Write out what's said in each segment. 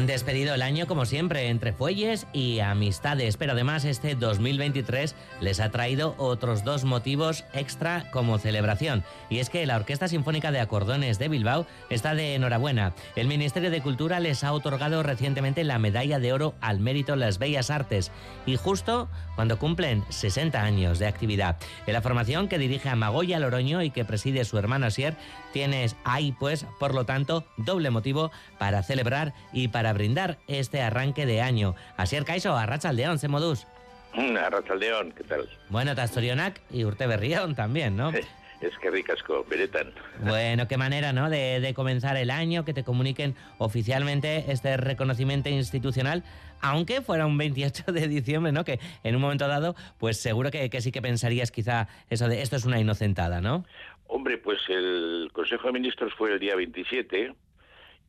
Han despedido el año como siempre, entre fuelles y amistades, pero además este 2023 les ha traído otros dos motivos extra como celebración. Y es que la Orquesta Sinfónica de Acordones de Bilbao está de enhorabuena. El Ministerio de Cultura les ha otorgado recientemente la Medalla de Oro al Mérito en las Bellas Artes y justo cuando cumplen 60 años de actividad. En la formación que dirige a Magoya Loroño y que preside su hermano Asier, tienes ahí pues, por lo tanto, doble motivo para celebrar y para brindar este arranque de año. Asier Caiso, Arrachaldeón, se modus. Mm, Arrachaldeón, ¿qué tal? Bueno, Tastorionac y Urte Berrión también, ¿no? Es que ricasco, beretan. Bueno, qué manera, ¿no? De, de, comenzar el año, que te comuniquen oficialmente este reconocimiento institucional, aunque fuera un 28 de diciembre, ¿no? Que en un momento dado, pues seguro que, que sí que pensarías quizá eso de esto es una inocentada, ¿no? Hombre, pues el Consejo de Ministros fue el día 27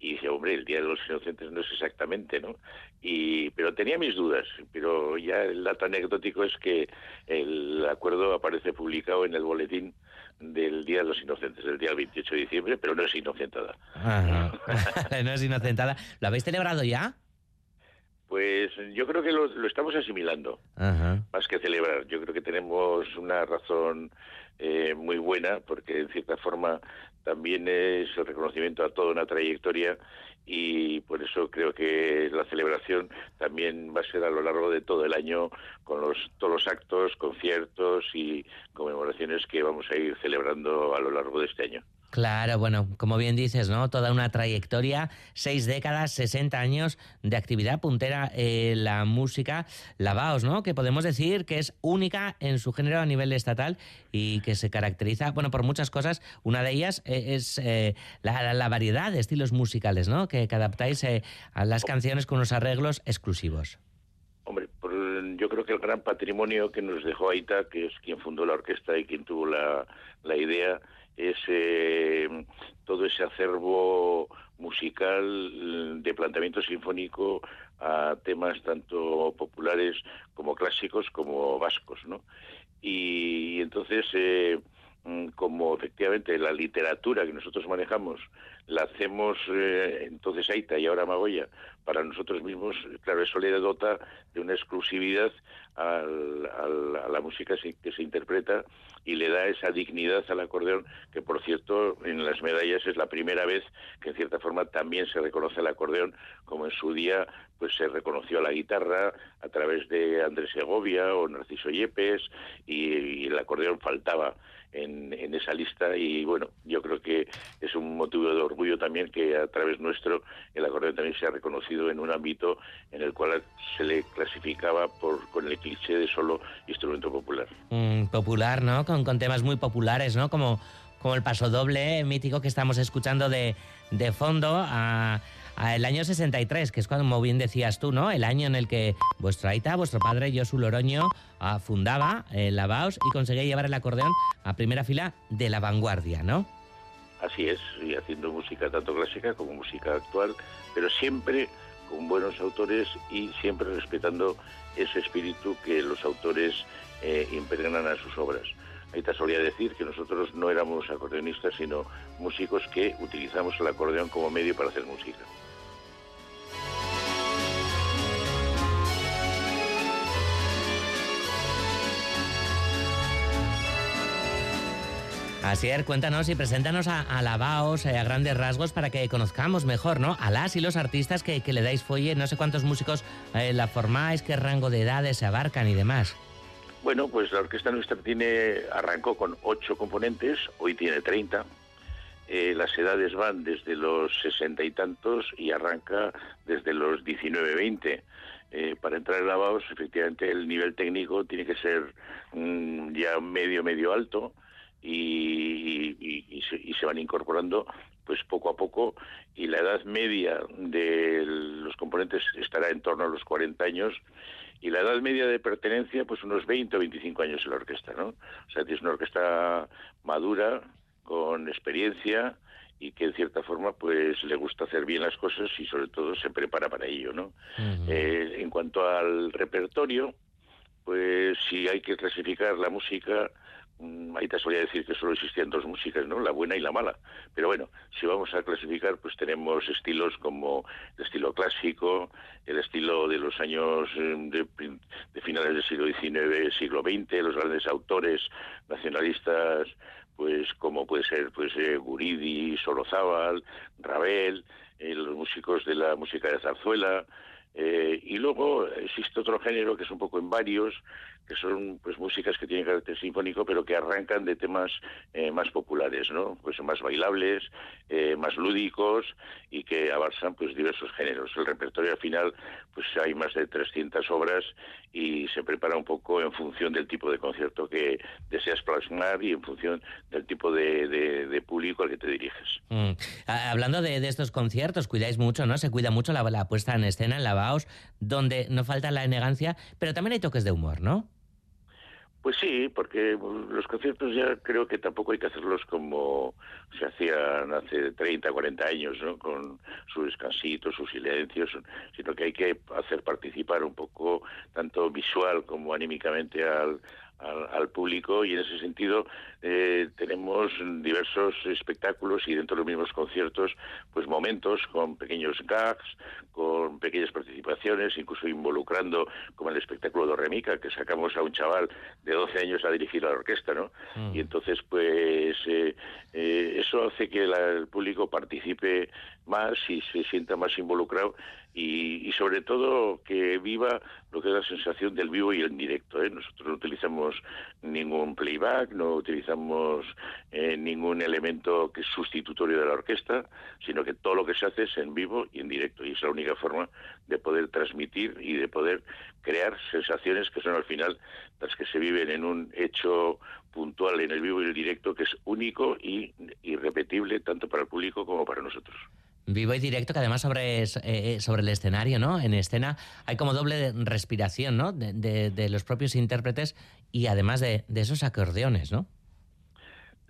y dice, hombre, el Día de los Inocentes no es exactamente, ¿no? Y, pero tenía mis dudas, pero ya el dato anecdótico es que el acuerdo aparece publicado en el boletín del Día de los Inocentes, del día 28 de diciembre, pero no es inocentada. Ajá. no es inocentada. ¿Lo habéis celebrado ya? Pues yo creo que lo, lo estamos asimilando, Ajá. más que celebrar. Yo creo que tenemos una razón eh, muy buena, porque en cierta forma también es el reconocimiento a toda una trayectoria y por eso creo que la celebración también va a ser a lo largo de todo el año con los, todos los actos, conciertos y conmemoraciones que vamos a ir celebrando a lo largo de este año. Claro, bueno, como bien dices, ¿no? Toda una trayectoria, seis décadas, 60 años de actividad puntera en la música Lavaos, ¿no? Que podemos decir que es única en su género a nivel estatal y que se caracteriza, bueno, por muchas cosas. Una de ellas es eh, la, la, variedad de estilos musicales, ¿no? Que, que adaptáis eh, a las canciones con unos arreglos exclusivos. Yo creo que el gran patrimonio que nos dejó Aita, que es quien fundó la orquesta y quien tuvo la, la idea, es eh, todo ese acervo musical de planteamiento sinfónico a temas tanto populares como clásicos como vascos, ¿no? Y entonces, eh, como efectivamente la literatura que nosotros manejamos la hacemos eh, entonces Aita y ahora Magoya para nosotros mismos, claro, eso le dota de una exclusividad al, al, a la música que se interpreta y le da esa dignidad al acordeón, que por cierto en las medallas es la primera vez que en cierta forma también se reconoce el acordeón, como en su día pues se reconoció a la guitarra a través de Andrés Segovia o Narciso Yepes y el acordeón faltaba en, en, esa lista y bueno, yo creo que es un motivo de orgullo también que a través nuestro el acordeón también se ha reconocido en un ámbito en el cual se le clasificaba por con el cliché de solo instrumento popular. Mm, popular, ¿no? Con, con, temas muy populares, ¿no? Como, como el paso doble mítico que estamos escuchando de, de fondo a el año 63, que es cuando, como bien decías tú, ¿no? El año en el que vuestra Aita, vuestro padre Josu Loroño, uh, fundaba el Lavaos y conseguía llevar el acordeón a primera fila de la vanguardia, ¿no? Así es, y haciendo música tanto clásica como música actual, pero siempre con buenos autores y siempre respetando ese espíritu que los autores eh, impregnan a sus obras. Ahorita solía decir que nosotros no éramos acordeonistas, sino músicos que utilizamos el acordeón como medio para hacer música. Así es, cuéntanos y preséntanos a, a Lavaos eh, a grandes rasgos para que conozcamos mejor, ¿no? A las y los artistas que, que le dais folle, no sé cuántos músicos eh, la formáis, qué rango de edades se abarcan y demás. Bueno, pues la orquesta nuestra tiene arrancó con ocho componentes, hoy tiene 30. Eh, las edades van desde los sesenta y tantos y arranca desde los 19, 20. Eh, para entrar en Lavaos, efectivamente, el nivel técnico tiene que ser mmm, ya medio, medio alto y, y, se, y, se, van incorporando pues poco a poco y la edad media de los componentes estará en torno a los 40 años y la edad media de pertenencia pues unos 20 o 25 años en la orquesta, ¿no? O sea, es una orquesta madura, con experiencia y que en cierta forma pues le gusta hacer bien las cosas y sobre todo se prepara para ello, ¿no? Uh -huh. eh, en cuanto al repertorio, pues si hay que clasificar la música mm, ahí te solía decir que solo existían dos músicas, ¿no? La buena y la mala. Pero bueno, si vamos a clasificar, pues tenemos estilos como el estilo clásico, el estilo de los años eh, de, finales del siglo XIX, siglo XX, los grandes autores nacionalistas, pues como puede ser pues eh, Guridi, Sorozábal, Ravel, eh, los músicos de la música de zarzuela, eh, y luego existe otro género que es un poco en varios, que son pues músicas que tienen carácter sinfónico, pero que arrancan de temas eh, más populares, ¿no? Pues más bailables, eh, más lúdicos y que avanzan pues diversos géneros. El repertorio al final, pues hay más de 300 obras y se prepara un poco en función del tipo de concierto que deseas plasmar y en función del tipo de, público al que te diriges. Mm. Hablando de, estos conciertos, cuidáis mucho, ¿no? Se cuida mucho la, la puesta en escena en la Donde no falta la elegancia, pero también hay toques de humor, ¿no? Pues sí, porque los conciertos ya creo que tampoco hay que hacerlos como se hacían hace 30, 40 años, ¿no? Con sus descansitos, sus silencios, sino que hay que hacer participar un poco, tanto visual como anímicamente al, al, público y en ese sentido eh, tenemos diversos espectáculos y dentro de los mismos conciertos pues momentos con pequeños gags, con pequeñas participaciones, incluso involucrando como el espectáculo de Remica que sacamos a un chaval de 12 años a dirigir a la orquesta, ¿no? Mm. Y entonces pues eh, eh, eso hace que el público participe más y se sienta más involucrado y, sobre todo que viva lo que es la sensación del vivo y el directo. ¿eh? Nosotros no utilizamos ningún playback, no utilizamos eh, ningún elemento que es sustitutorio de la orquesta, sino que todo lo que se hace es en vivo y en directo. Y es la única forma de poder transmitir y de poder crear sensaciones que son al final las que se viven en un hecho puntual en el vivo y el directo que es único y irrepetible tanto para el público como para nosotros. Vivo y directo, que además sobre, eh, eh, sobre el escenario, ¿no? En escena hay como doble respiración, ¿no? De, los propios intérpretes y además de, esos acordeones, ¿no?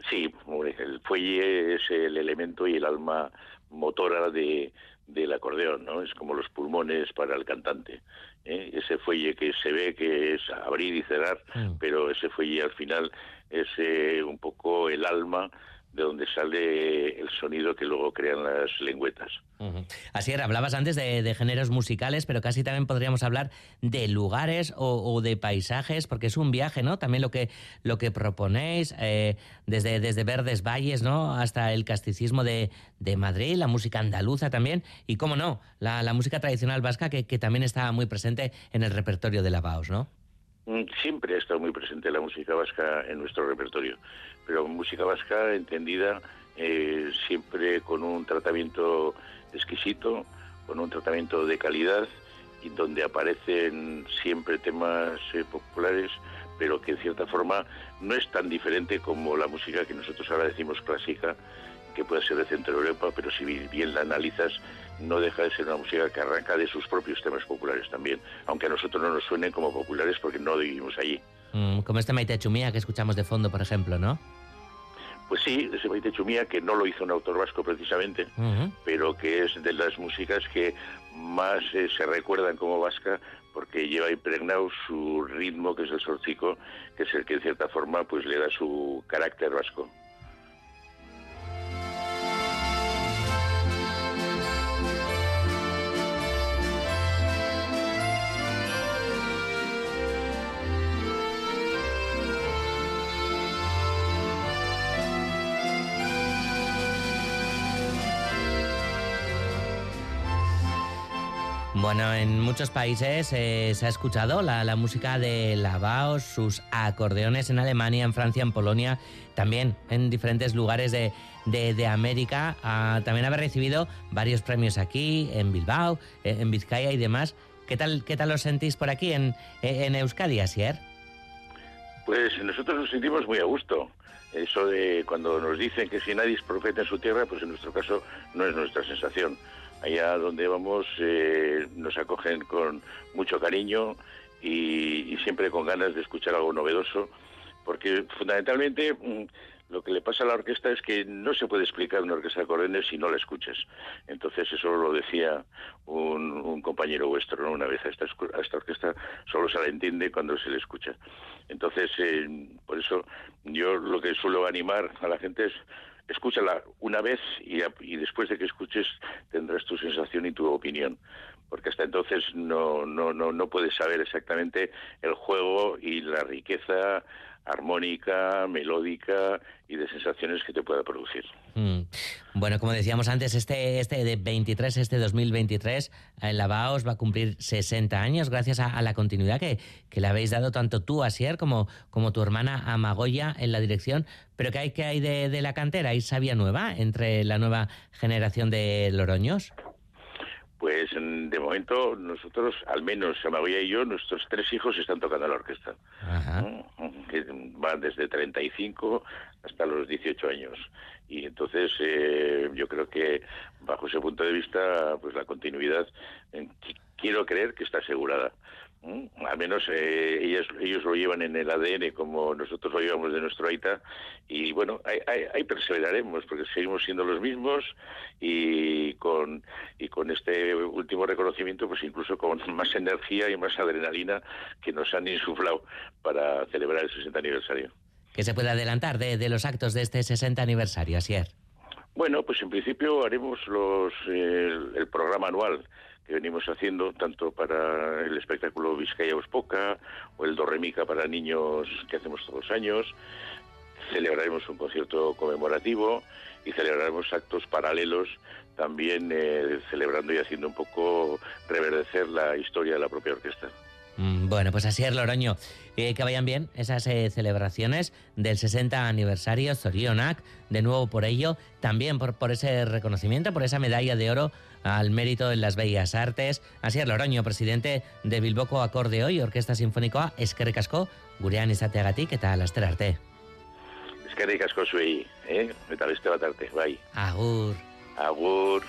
Sí, el fuelle es el elemento y el alma motora de, del acordeón, ¿no? Es como los pulmones para el cantante. ¿eh? Ese fuelle que se ve que es abrir y cerrar, mm. pero ese fuelle al final es un poco el alma de donde sale el sonido que luego crean las lengüetas. Así era, hablabas antes de, géneros musicales, pero casi también podríamos hablar de lugares o, de paisajes, porque es un viaje, ¿no? También lo que, lo que proponéis, eh, desde, desde Verdes Valles, ¿no? Hasta el casticismo de, Madrid, la música andaluza también, y cómo no, la, música tradicional vasca que, que, también está muy presente en el repertorio de la BAOS, ¿no? Mm, siempre ha estado muy presente la música vasca en nuestro repertorio pero música vasca entendida eh, siempre con un tratamiento exquisito, con un tratamiento de calidad y donde aparecen siempre temas eh, populares, pero que en cierta forma no es tan diferente como la música que nosotros ahora decimos clásica, que puede ser de Centro Europa, pero si bien la analizas, no deja de ser una música que arranca de sus propios temas populares también, aunque a nosotros no nos suenen como populares porque no vivimos allí. Mm, como este Maite Chumía que escuchamos de fondo, por ejemplo, ¿no? Pues sí, ese Maite Chumía, que no lo hizo un autor vasco precisamente, pero que es de las músicas que más eh, se recuerdan como vasca porque lleva impregnado su ritmo, que es el sorcico, que es el que en cierta forma pues le da su carácter vasco. Bueno, en muchos países eh, se ha escuchado la, música de Lavaos, sus acordeones en Alemania, en Francia, en Polonia, también en diferentes lugares de, América. Ah, también haber recibido varios premios aquí, en Bilbao, eh, en Vizcaya y demás. ¿Qué tal, qué tal lo sentís por aquí en, en Euskadi, Asier? Pues nosotros nos sentimos muy a gusto. Eso de cuando nos dicen que si nadie es profeta en su tierra, pues en nuestro caso no es nuestra sensación allá donde vamos eh, nos acogen con mucho cariño y, siempre con ganas de escuchar algo novedoso, porque fundamentalmente mm, lo que le pasa a la orquesta es que no se puede explicar una orquesta de acordeones si no la escuchas. Entonces eso lo decía un, compañero vuestro, ¿no? Una vez a esta, a esta orquesta solo se la entiende cuando se le escucha. Entonces, eh, por eso yo lo que suelo animar a la gente es escúchala una vez y, y, después de que escuches tendrás tu sensación y tu opinión porque hasta entonces no, no, no, no puedes saber exactamente el juego y la riqueza armónica, melódica y de sensaciones que te pueda producir. Mm. Bueno, como decíamos antes, este, este de 23, este 2023, el Lavaos va a cumplir 60 años gracias a, la continuidad que, que, le habéis dado tanto tú, Asier, como, como tu hermana Amagoya en la dirección. Pero ¿qué hay, qué hay de, de la cantera? ¿Hay sabia nueva entre la nueva generación de Loroños? Pues de momento nosotros, al menos Amagoya y yo, nuestros tres hijos están tocando la orquesta. Que van desde 35 hasta los 18 años. Y entonces eh, yo creo que bajo ese punto de vista, pues la continuidad, eh, quiero creer que está asegurada. Mm, al menos eh, ellos, ellos lo llevan en el ADN como nosotros lo llevamos de nuestro AITA y bueno, ahí, perseveraremos porque seguimos siendo los mismos y con, y con este último reconocimiento pues incluso con más energía y más adrenalina que nos han insuflado para celebrar el 60 aniversario. ¿Qué se puede adelantar de, los actos de este 60 aniversario, Asier? Bueno, pues en principio haremos los, el programa anual que venimos haciendo tanto para el espectáculo Vizcaya Ospoca o el Dorremica para niños que hacemos todos los años. Celebraremos un concierto conmemorativo y celebraremos actos paralelos también eh, celebrando y haciendo un poco reverdecer la historia de la propia orquesta. Mm, bueno, pues así es, Loroño. Eh, que vayan bien esas eh, celebraciones del 60 aniversario Zorionak. De nuevo por ello, también por, por ese reconocimiento, por esa medalla de oro al mérito en las bellas artes. Así es, Loroño, presidente de Bilboko Acordeo y Orquesta Sinfónicoa, eskerrik asko, gurean izateagatik eta laster arte. Eskerrik asko zuei, eh? eta beste bat arte, bai. Agur. Agur.